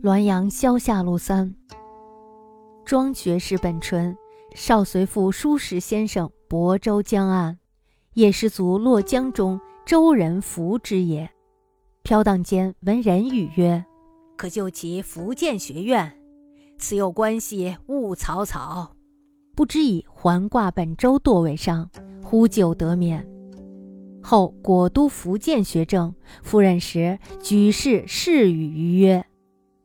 滦阳萧下路三。庄学士本纯，少随父书史先生亳州江岸，也士卒落江中，周人服之也。飘荡间闻人语曰：“可就其福建学院，此有关系，勿草草。”不知以还挂本州舵尾上，呼救得免。后果都福建学政，赴任时举事誓语于曰：“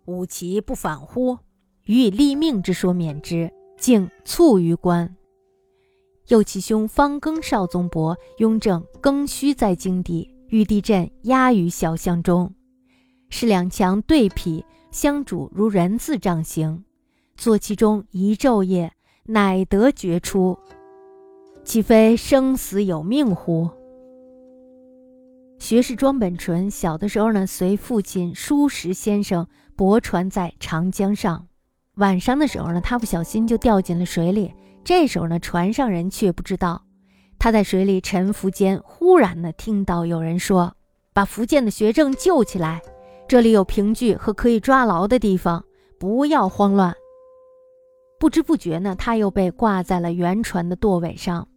吾其不反乎？”予以立命之说免之，竟卒于官。又其兄方庚少宗伯雍正庚戌在京地，遇地震压于小巷中，是两墙对劈，相主如人字杖形，坐其中一昼夜，乃得决出。岂非生死有命乎？学士庄本淳小的时候呢，随父亲舒石先生泊船在长江上。晚上的时候呢，他不小心就掉进了水里。这时候呢，船上人却不知道。他在水里沉浮间，忽然呢，听到有人说：“把福建的学政救起来，这里有凭据和可以抓牢的地方，不要慌乱。”不知不觉呢，他又被挂在了原船的舵尾上。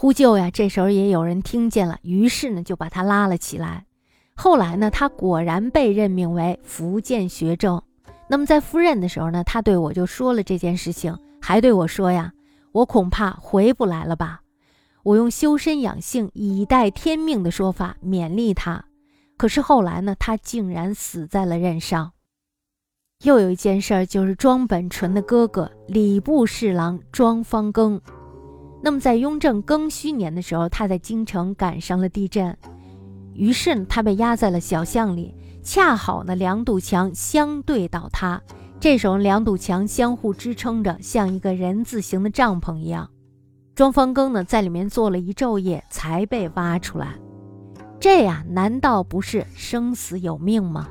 呼救呀！这时候也有人听见了，于是呢，就把他拉了起来。后来呢，他果然被任命为福建学政。那么在赴任的时候呢，他对我就说了这件事情，还对我说呀：“我恐怕回不来了吧。”我用修身养性、以待天命的说法勉励他。可是后来呢，他竟然死在了任上。又有一件事儿，就是庄本淳的哥哥礼部侍郎庄方庚。那么在雍正庚戌年的时候，他在京城赶上了地震，于是呢，他被压在了小巷里。恰好呢，两堵墙相对倒塌，这时候两堵墙相互支撑着，像一个人字形的帐篷一样。庄方庚呢，在里面坐了一昼夜，才被挖出来。这呀，难道不是生死有命吗？